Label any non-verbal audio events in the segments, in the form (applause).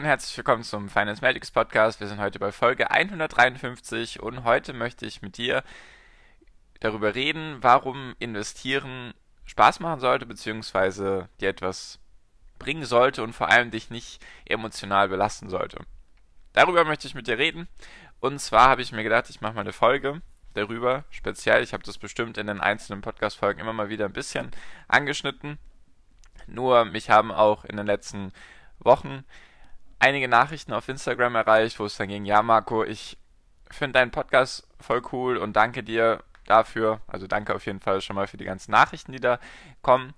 Und herzlich willkommen zum Finance Magics Podcast. Wir sind heute bei Folge 153 und heute möchte ich mit dir darüber reden, warum investieren Spaß machen sollte, beziehungsweise dir etwas bringen sollte und vor allem dich nicht emotional belasten sollte. Darüber möchte ich mit dir reden. Und zwar habe ich mir gedacht, ich mache mal eine Folge darüber, speziell. Ich habe das bestimmt in den einzelnen Podcast-Folgen immer mal wieder ein bisschen angeschnitten. Nur mich haben auch in den letzten Wochen einige Nachrichten auf Instagram erreicht, wo es dann ging, ja Marco, ich finde deinen Podcast voll cool und danke dir dafür. Also danke auf jeden Fall schon mal für die ganzen Nachrichten, die da kommen.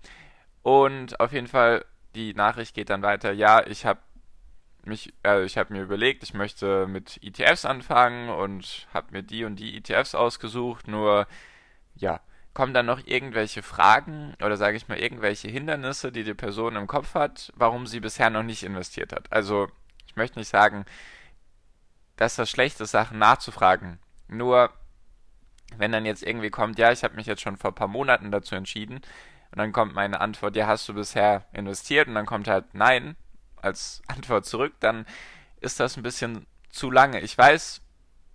Und auf jeden Fall, die Nachricht geht dann weiter, ja, ich habe mich, äh, ich habe mir überlegt, ich möchte mit ETFs anfangen und habe mir die und die ETFs ausgesucht, nur ja, kommen dann noch irgendwelche Fragen oder sage ich mal irgendwelche Hindernisse, die die Person im Kopf hat, warum sie bisher noch nicht investiert hat. Also ich möchte nicht sagen, dass das schlecht ist, Sachen nachzufragen. Nur wenn dann jetzt irgendwie kommt, ja, ich habe mich jetzt schon vor ein paar Monaten dazu entschieden und dann kommt meine Antwort, ja, hast du bisher investiert und dann kommt halt nein als (laughs) Antwort zurück, dann ist das ein bisschen zu lange. Ich weiß,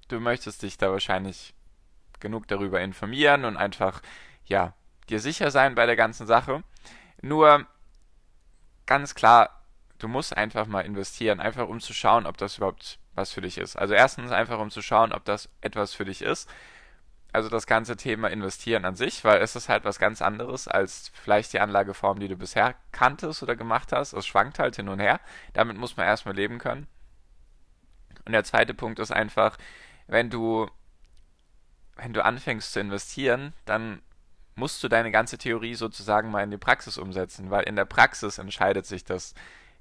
du möchtest dich da wahrscheinlich genug darüber informieren und einfach, ja, dir sicher sein bei der ganzen Sache. Nur ganz klar, du musst einfach mal investieren, einfach um zu schauen, ob das überhaupt was für dich ist. Also erstens einfach um zu schauen, ob das etwas für dich ist. Also das ganze Thema investieren an sich, weil es ist halt was ganz anderes als vielleicht die Anlageform, die du bisher kanntest oder gemacht hast. Es schwankt halt hin und her. Damit muss man erstmal leben können. Und der zweite Punkt ist einfach, wenn du wenn du anfängst zu investieren, dann musst du deine ganze Theorie sozusagen mal in die Praxis umsetzen, weil in der Praxis entscheidet sich das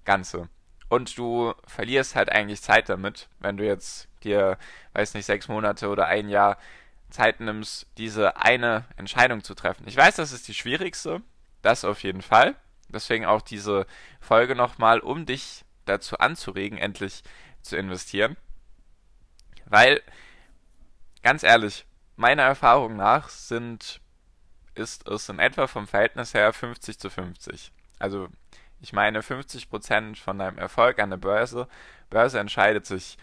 Ganze. Und du verlierst halt eigentlich Zeit damit, wenn du jetzt dir, weiß nicht, sechs Monate oder ein Jahr Zeit nimmst, diese eine Entscheidung zu treffen. Ich weiß, das ist die schwierigste, das auf jeden Fall. Deswegen auch diese Folge nochmal, um dich dazu anzuregen, endlich zu investieren. Weil, ganz ehrlich, meiner Erfahrung nach sind, ist es in etwa vom Verhältnis her 50 zu 50. Also ich meine 50% von deinem Erfolg an der Börse. Börse entscheidet sich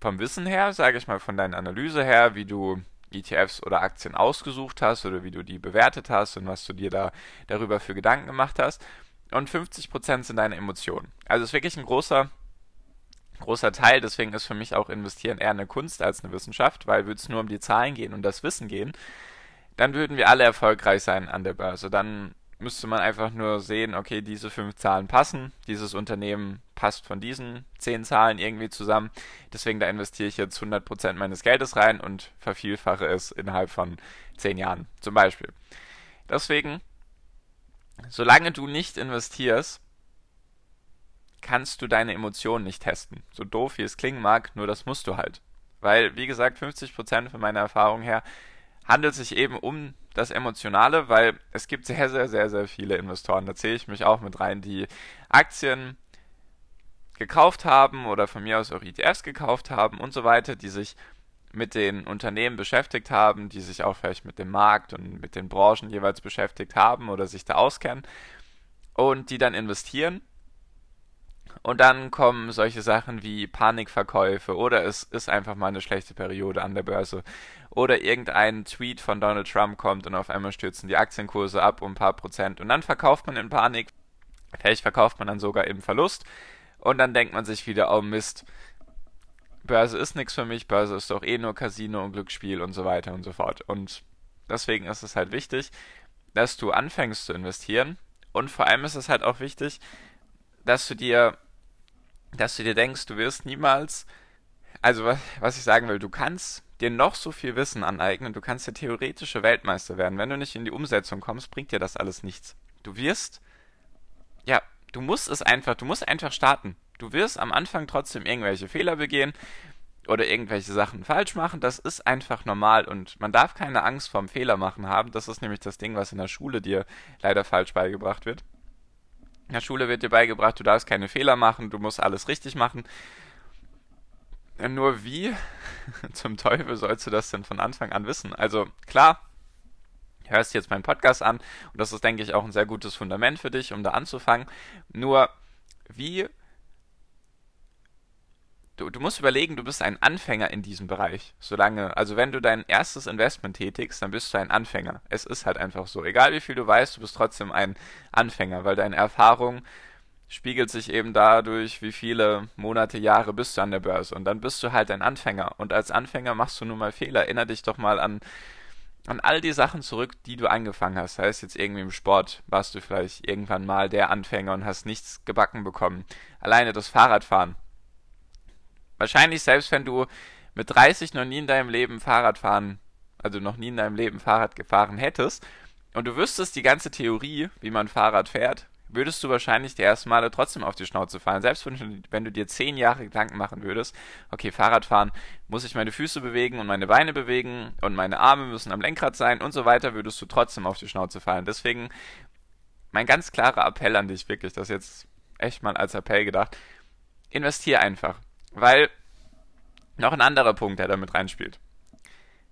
vom Wissen her, sage ich mal, von deiner Analyse her, wie du ETFs oder Aktien ausgesucht hast oder wie du die bewertet hast und was du dir da darüber für Gedanken gemacht hast. Und 50% sind deine Emotionen. Also es ist wirklich ein großer großer Teil. Deswegen ist für mich auch Investieren eher eine Kunst als eine Wissenschaft, weil würde es nur um die Zahlen gehen und das Wissen gehen, dann würden wir alle erfolgreich sein an der Börse. Dann müsste man einfach nur sehen, okay, diese fünf Zahlen passen, dieses Unternehmen passt von diesen zehn Zahlen irgendwie zusammen. Deswegen da investiere ich jetzt 100% meines Geldes rein und vervielfache es innerhalb von zehn Jahren zum Beispiel. Deswegen, solange du nicht investierst, kannst du deine Emotionen nicht testen. So doof wie es klingen mag, nur das musst du halt. Weil, wie gesagt, 50% von meiner Erfahrung her handelt sich eben um das Emotionale, weil es gibt sehr, sehr, sehr, sehr viele Investoren, da zähle ich mich auch mit rein, die Aktien gekauft haben oder von mir aus auch ETFs gekauft haben und so weiter, die sich mit den Unternehmen beschäftigt haben, die sich auch vielleicht mit dem Markt und mit den Branchen jeweils beschäftigt haben oder sich da auskennen und die dann investieren und dann kommen solche Sachen wie Panikverkäufe oder es ist einfach mal eine schlechte Periode an der Börse. Oder irgendein Tweet von Donald Trump kommt und auf einmal stürzen die Aktienkurse ab um ein paar Prozent. Und dann verkauft man in Panik. Vielleicht verkauft man dann sogar im Verlust. Und dann denkt man sich wieder, oh Mist, Börse ist nichts für mich, Börse ist doch eh nur Casino und Glücksspiel und so weiter und so fort. Und deswegen ist es halt wichtig, dass du anfängst zu investieren. Und vor allem ist es halt auch wichtig, dass du dir dass du dir denkst, du wirst niemals, also was, was ich sagen will, du kannst dir noch so viel Wissen aneignen, du kannst der theoretische Weltmeister werden. Wenn du nicht in die Umsetzung kommst, bringt dir das alles nichts. Du wirst, ja, du musst es einfach, du musst einfach starten. Du wirst am Anfang trotzdem irgendwelche Fehler begehen oder irgendwelche Sachen falsch machen. Das ist einfach normal und man darf keine Angst vorm Fehler machen haben. Das ist nämlich das Ding, was in der Schule dir leider falsch beigebracht wird. In der Schule wird dir beigebracht, du darfst keine Fehler machen, du musst alles richtig machen. Nur wie (laughs) zum Teufel sollst du das denn von Anfang an wissen? Also klar, hörst jetzt meinen Podcast an und das ist, denke ich, auch ein sehr gutes Fundament für dich, um da anzufangen. Nur wie Du, du, musst überlegen, du bist ein Anfänger in diesem Bereich. Solange, also wenn du dein erstes Investment tätigst, dann bist du ein Anfänger. Es ist halt einfach so. Egal wie viel du weißt, du bist trotzdem ein Anfänger, weil deine Erfahrung spiegelt sich eben dadurch, wie viele Monate, Jahre bist du an der Börse. Und dann bist du halt ein Anfänger. Und als Anfänger machst du nun mal Fehler. Erinner dich doch mal an, an all die Sachen zurück, die du angefangen hast. Das heißt jetzt irgendwie im Sport warst du vielleicht irgendwann mal der Anfänger und hast nichts gebacken bekommen. Alleine das Fahrradfahren Wahrscheinlich selbst wenn du mit 30 noch nie in deinem Leben Fahrrad fahren, also noch nie in deinem Leben Fahrrad gefahren hättest und du wüsstest die ganze Theorie, wie man Fahrrad fährt, würdest du wahrscheinlich die ersten Male trotzdem auf die Schnauze fallen. Selbst wenn du, wenn du dir zehn Jahre Gedanken machen würdest, okay, Fahrradfahren, muss ich meine Füße bewegen und meine Beine bewegen und meine Arme müssen am Lenkrad sein und so weiter, würdest du trotzdem auf die Schnauze fallen. Deswegen mein ganz klarer Appell an dich, wirklich, das jetzt echt mal als Appell gedacht, investier einfach. Weil noch ein anderer Punkt, der damit reinspielt.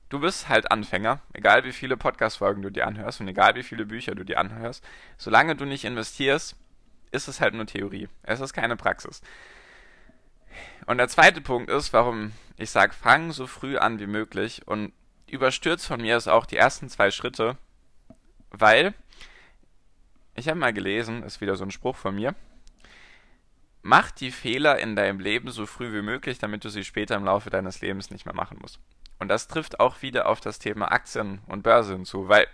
Du bist halt Anfänger, egal wie viele Podcast-Folgen du dir anhörst und egal wie viele Bücher du dir anhörst. Solange du nicht investierst, ist es halt nur Theorie. Es ist keine Praxis. Und der zweite Punkt ist, warum ich sage, fang so früh an wie möglich und überstürzt von mir ist auch die ersten zwei Schritte, weil ich habe mal gelesen, ist wieder so ein Spruch von mir, Mach die Fehler in deinem Leben so früh wie möglich, damit du sie später im Laufe deines Lebens nicht mehr machen musst. Und das trifft auch wieder auf das Thema Aktien und Börse hinzu, weil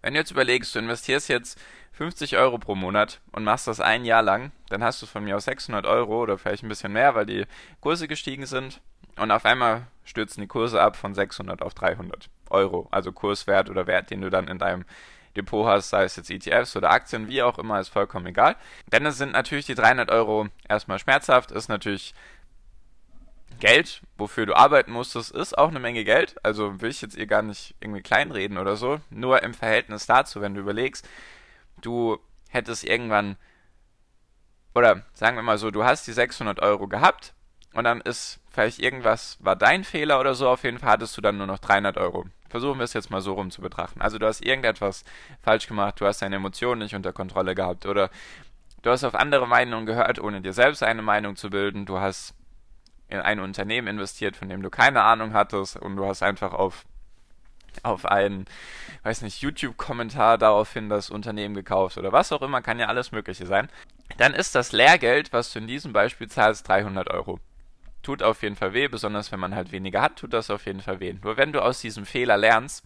wenn du jetzt überlegst, du investierst jetzt 50 Euro pro Monat und machst das ein Jahr lang, dann hast du von mir aus 600 Euro oder vielleicht ein bisschen mehr, weil die Kurse gestiegen sind und auf einmal stürzen die Kurse ab von 600 auf 300 Euro, also Kurswert oder Wert, den du dann in deinem Depot hast, sei es jetzt ETFs oder Aktien, wie auch immer, ist vollkommen egal. Denn es sind natürlich die 300 Euro erstmal schmerzhaft, ist natürlich Geld, wofür du arbeiten musstest, ist auch eine Menge Geld. Also will ich jetzt ihr gar nicht irgendwie kleinreden oder so. Nur im Verhältnis dazu, wenn du überlegst, du hättest irgendwann, oder sagen wir mal so, du hast die 600 Euro gehabt und dann ist vielleicht irgendwas, war dein Fehler oder so, auf jeden Fall hattest du dann nur noch 300 Euro. Versuchen wir es jetzt mal so rum zu betrachten. Also du hast irgendetwas falsch gemacht, du hast deine Emotionen nicht unter Kontrolle gehabt oder du hast auf andere Meinungen gehört, ohne dir selbst eine Meinung zu bilden. Du hast in ein Unternehmen investiert, von dem du keine Ahnung hattest und du hast einfach auf auf einen, weiß nicht, YouTube-Kommentar daraufhin das Unternehmen gekauft oder was auch immer, kann ja alles Mögliche sein. Dann ist das Lehrgeld, was du in diesem Beispiel zahlst, 300 Euro tut auf jeden Fall weh, besonders wenn man halt weniger hat, tut das auf jeden Fall weh. Nur wenn du aus diesem Fehler lernst,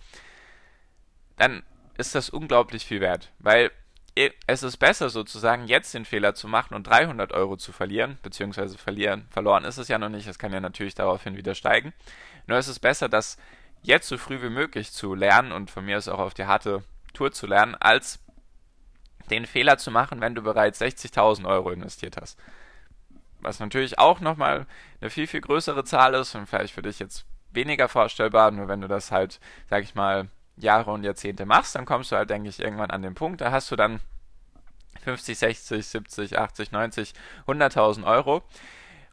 dann ist das unglaublich viel wert, weil es ist besser sozusagen jetzt den Fehler zu machen und 300 Euro zu verlieren, beziehungsweise verlieren, verloren ist es ja noch nicht, es kann ja natürlich daraufhin wieder steigen. Nur ist es besser, das jetzt so früh wie möglich zu lernen und von mir aus auch auf die harte Tour zu lernen, als den Fehler zu machen, wenn du bereits 60.000 Euro investiert hast was natürlich auch nochmal eine viel, viel größere Zahl ist und vielleicht für dich jetzt weniger vorstellbar, nur wenn du das halt, sag ich mal, Jahre und Jahrzehnte machst, dann kommst du halt, denke ich, irgendwann an den Punkt, da hast du dann 50, 60, 70, 80, 90, 100.000 Euro.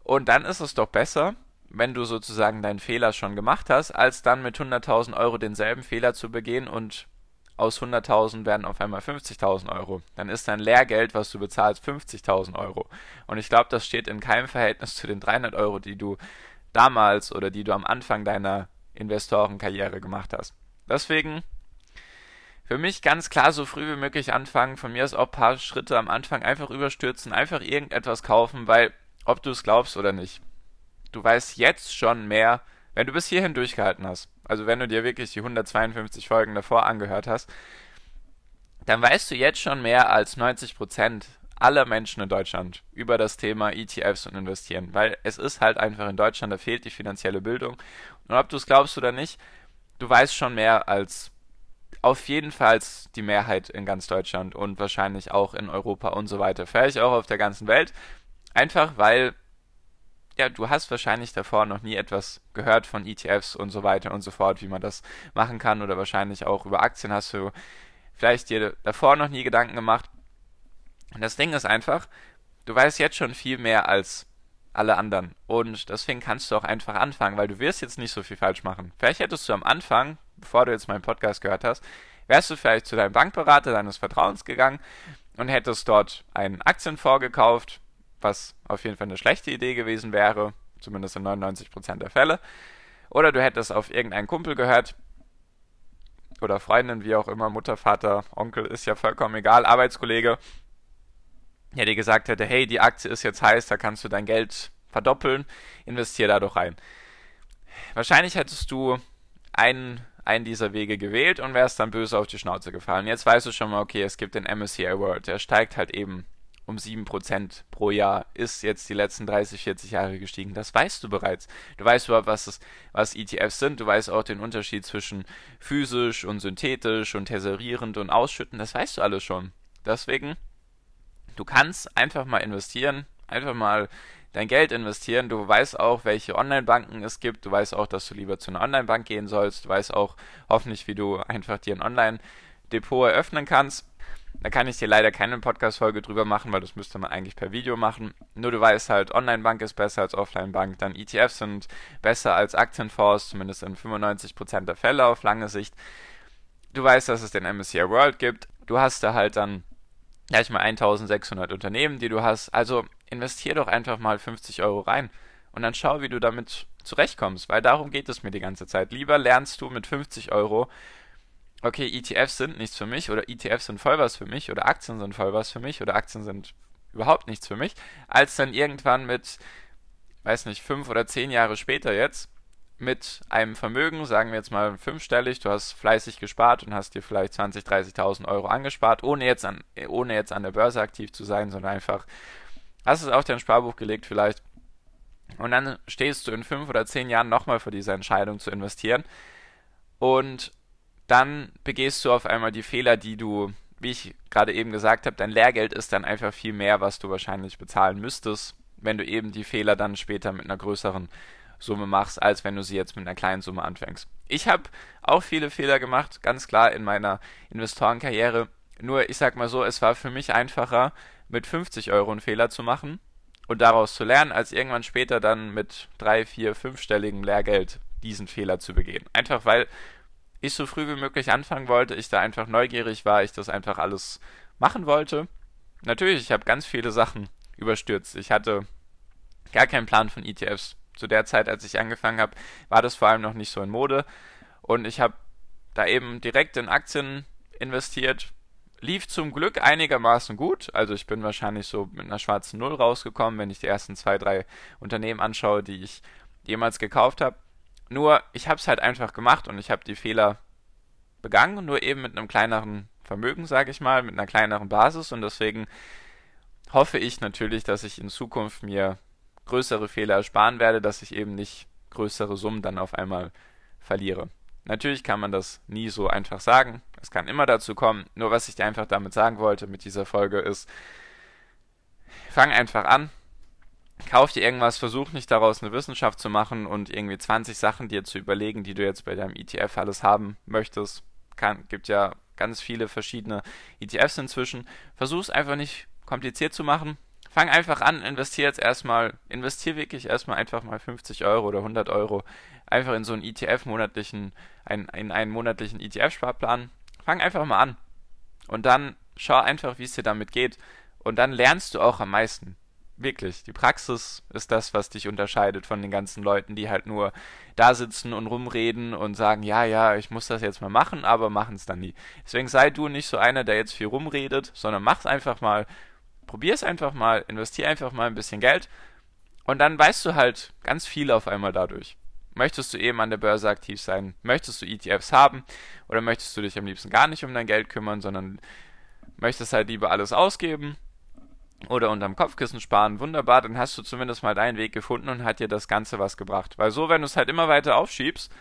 Und dann ist es doch besser, wenn du sozusagen deinen Fehler schon gemacht hast, als dann mit 100.000 Euro denselben Fehler zu begehen und aus 100.000 werden auf einmal 50.000 Euro. Dann ist dein Lehrgeld, was du bezahlst, 50.000 Euro. Und ich glaube, das steht in keinem Verhältnis zu den 300 Euro, die du damals oder die du am Anfang deiner Investorenkarriere gemacht hast. Deswegen für mich ganz klar so früh wie möglich anfangen. Von mir aus auch ein paar Schritte am Anfang einfach überstürzen, einfach irgendetwas kaufen, weil ob du es glaubst oder nicht, du weißt jetzt schon mehr, wenn du bis hierhin durchgehalten hast also wenn du dir wirklich die 152 Folgen davor angehört hast, dann weißt du jetzt schon mehr als 90 Prozent aller Menschen in Deutschland über das Thema ETFs und Investieren, weil es ist halt einfach in Deutschland, da fehlt die finanzielle Bildung. Und ob du es glaubst oder nicht, du weißt schon mehr als auf jeden Fall die Mehrheit in ganz Deutschland und wahrscheinlich auch in Europa und so weiter. Vielleicht auch auf der ganzen Welt. Einfach weil, ja, du hast wahrscheinlich davor noch nie etwas gehört von ETFs und so weiter und so fort, wie man das machen kann. Oder wahrscheinlich auch über Aktien hast du vielleicht dir davor noch nie Gedanken gemacht. Und das Ding ist einfach, du weißt jetzt schon viel mehr als alle anderen. Und deswegen kannst du auch einfach anfangen, weil du wirst jetzt nicht so viel falsch machen. Vielleicht hättest du am Anfang bevor du jetzt meinen Podcast gehört hast, wärst du vielleicht zu deinem Bankberater deines Vertrauens gegangen und hättest dort einen Aktienfonds gekauft, was auf jeden Fall eine schlechte Idee gewesen wäre, zumindest in 99% der Fälle. Oder du hättest auf irgendeinen Kumpel gehört oder Freundin, wie auch immer, Mutter, Vater, Onkel, ist ja vollkommen egal, Arbeitskollege, der dir gesagt hätte, hey, die Aktie ist jetzt heiß, da kannst du dein Geld verdoppeln, investier da doch rein. Wahrscheinlich hättest du einen einen dieser Wege gewählt und wärst dann böse auf die Schnauze gefallen. Jetzt weißt du schon mal, okay, es gibt den MSCI World, der steigt halt eben um 7% pro Jahr, ist jetzt die letzten 30, 40 Jahre gestiegen. Das weißt du bereits. Du weißt überhaupt, was, das, was ETFs sind. Du weißt auch den Unterschied zwischen physisch und synthetisch und tesserierend und ausschütten. Das weißt du alles schon. Deswegen, du kannst einfach mal investieren, einfach mal dein Geld investieren. Du weißt auch, welche Online-Banken es gibt. Du weißt auch, dass du lieber zu einer Online-Bank gehen sollst. Du weißt auch hoffentlich, wie du einfach dir ein Online-Depot eröffnen kannst. Da kann ich dir leider keine Podcast-Folge drüber machen, weil das müsste man eigentlich per Video machen. Nur du weißt halt, Online-Bank ist besser als Offline-Bank. Dann ETFs sind besser als Aktienfonds, zumindest in 95% der Fälle auf lange Sicht. Du weißt, dass es den MSCI World gibt. Du hast da halt dann gleich mal 1600 Unternehmen, die du hast. Also investier doch einfach mal 50 Euro rein und dann schau, wie du damit zurechtkommst, weil darum geht es mir die ganze Zeit. Lieber lernst du mit 50 Euro, okay, ETFs sind nichts für mich oder ETFs sind voll was für mich oder Aktien sind voll was für mich oder Aktien sind überhaupt nichts für mich, als dann irgendwann mit, weiß nicht, fünf oder zehn Jahre später jetzt mit einem Vermögen, sagen wir jetzt mal fünfstellig, du hast fleißig gespart und hast dir vielleicht 20.000, 30.000 Euro angespart, ohne jetzt, an, ohne jetzt an der Börse aktiv zu sein, sondern einfach hast es auf dein Sparbuch gelegt vielleicht und dann stehst du in fünf oder zehn Jahren nochmal vor dieser Entscheidung zu investieren und dann begehst du auf einmal die Fehler, die du, wie ich gerade eben gesagt habe, dein Lehrgeld ist dann einfach viel mehr, was du wahrscheinlich bezahlen müsstest, wenn du eben die Fehler dann später mit einer größeren Summe machst, als wenn du sie jetzt mit einer kleinen Summe anfängst. Ich habe auch viele Fehler gemacht, ganz klar in meiner Investorenkarriere. Nur ich sag mal so, es war für mich einfacher, mit 50 Euro einen Fehler zu machen und daraus zu lernen, als irgendwann später dann mit drei, vier, fünfstelligem Lehrgeld diesen Fehler zu begehen. Einfach weil ich so früh wie möglich anfangen wollte, ich da einfach neugierig war, ich das einfach alles machen wollte. Natürlich, ich habe ganz viele Sachen überstürzt. Ich hatte gar keinen Plan von ETFs zu der Zeit, als ich angefangen habe, war das vor allem noch nicht so in Mode. Und ich habe da eben direkt in Aktien investiert. Lief zum Glück einigermaßen gut. Also ich bin wahrscheinlich so mit einer schwarzen Null rausgekommen, wenn ich die ersten zwei, drei Unternehmen anschaue, die ich jemals gekauft habe. Nur, ich habe es halt einfach gemacht und ich habe die Fehler begangen, nur eben mit einem kleineren Vermögen, sage ich mal, mit einer kleineren Basis. Und deswegen hoffe ich natürlich, dass ich in Zukunft mir größere Fehler ersparen werde, dass ich eben nicht größere Summen dann auf einmal verliere. Natürlich kann man das nie so einfach sagen. Es kann immer dazu kommen. Nur was ich dir einfach damit sagen wollte mit dieser Folge ist, fang einfach an. Kauf dir irgendwas, versuch nicht daraus eine Wissenschaft zu machen und irgendwie 20 Sachen dir zu überlegen, die du jetzt bei deinem ETF alles haben möchtest. Kann, gibt ja ganz viele verschiedene ETFs inzwischen. Versuch es einfach nicht kompliziert zu machen fang einfach an, investier jetzt erstmal, investier wirklich erstmal einfach mal 50 Euro oder 100 Euro einfach in so einen ETF monatlichen, ein, in einen monatlichen ETF-Sparplan. Fang einfach mal an. Und dann schau einfach, wie es dir damit geht. Und dann lernst du auch am meisten. Wirklich. Die Praxis ist das, was dich unterscheidet von den ganzen Leuten, die halt nur da sitzen und rumreden und sagen, ja, ja, ich muss das jetzt mal machen, aber machen es dann nie. Deswegen sei du nicht so einer, der jetzt viel rumredet, sondern mach's einfach mal probier es einfach mal, investier einfach mal ein bisschen Geld und dann weißt du halt ganz viel auf einmal dadurch. Möchtest du eben an der Börse aktiv sein? Möchtest du ETFs haben? Oder möchtest du dich am liebsten gar nicht um dein Geld kümmern, sondern möchtest halt lieber alles ausgeben oder unterm Kopfkissen sparen? Wunderbar, dann hast du zumindest mal deinen Weg gefunden und hat dir das Ganze was gebracht. Weil so, wenn du es halt immer weiter aufschiebst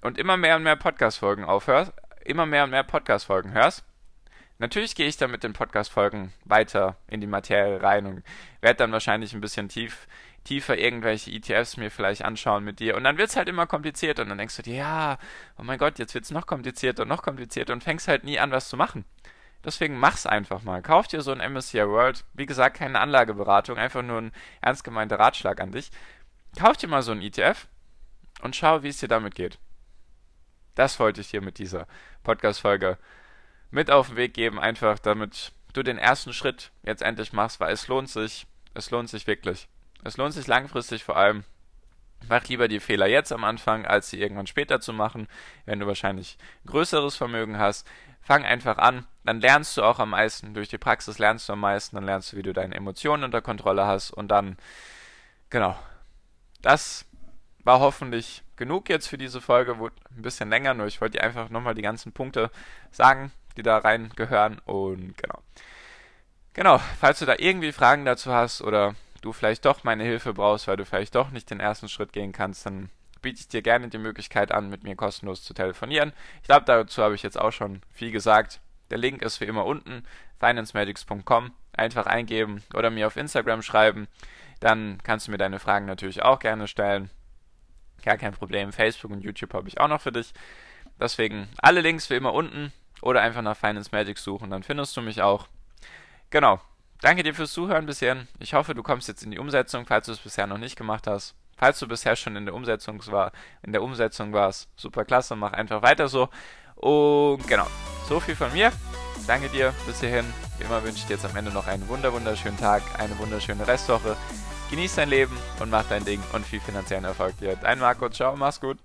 und immer mehr und mehr Podcast-Folgen aufhörst, immer mehr und mehr Podcast-Folgen hörst. Natürlich gehe ich dann mit den Podcast-Folgen weiter in die Materie rein und werde dann wahrscheinlich ein bisschen tief, tiefer irgendwelche ETFs mir vielleicht anschauen mit dir. Und dann wird es halt immer komplizierter und dann denkst du dir, ja, oh mein Gott, jetzt wird es noch komplizierter und noch komplizierter und fängst halt nie an, was zu machen. Deswegen mach's einfach mal. Kauf dir so ein MSCI World. Wie gesagt, keine Anlageberatung, einfach nur ein ernst gemeinter Ratschlag an dich. Kauf dir mal so ein ETF und schau, wie es dir damit geht. Das wollte ich dir mit dieser Podcast-Folge mit auf den Weg geben, einfach damit du den ersten Schritt jetzt endlich machst, weil es lohnt sich. Es lohnt sich wirklich. Es lohnt sich langfristig vor allem. Mach lieber die Fehler jetzt am Anfang, als sie irgendwann später zu machen, wenn du wahrscheinlich größeres Vermögen hast. Fang einfach an, dann lernst du auch am meisten. Durch die Praxis lernst du am meisten, dann lernst du, wie du deine Emotionen unter Kontrolle hast und dann, genau. Das war hoffentlich genug jetzt für diese Folge, wurde ein bisschen länger, nur ich wollte dir einfach nochmal die ganzen Punkte sagen, die da rein gehören und genau. Genau, falls du da irgendwie Fragen dazu hast oder du vielleicht doch meine Hilfe brauchst, weil du vielleicht doch nicht den ersten Schritt gehen kannst, dann biete ich dir gerne die Möglichkeit an, mit mir kostenlos zu telefonieren. Ich glaube, dazu habe ich jetzt auch schon viel gesagt. Der Link ist wie immer unten, financemedics.com. Einfach eingeben oder mir auf Instagram schreiben. Dann kannst du mir deine Fragen natürlich auch gerne stellen. Gar kein Problem. Facebook und YouTube habe ich auch noch für dich. Deswegen alle Links wie immer unten oder einfach nach Finance Magics suchen, dann findest du mich auch. Genau. Danke dir fürs Zuhören bisher. Ich hoffe, du kommst jetzt in die Umsetzung, falls du es bisher noch nicht gemacht hast. Falls du bisher schon in der Umsetzung war, in der Umsetzung warst, super klasse, mach einfach weiter so. Und genau, so viel von mir. Danke dir bis hierhin. Wie immer wünsche ich dir jetzt am Ende noch einen wunder wunderschönen Tag, eine wunderschöne Restwoche. Genieß dein Leben und mach dein Ding und viel finanziellen Erfolg dir. Dein Marco, ciao, mach's gut.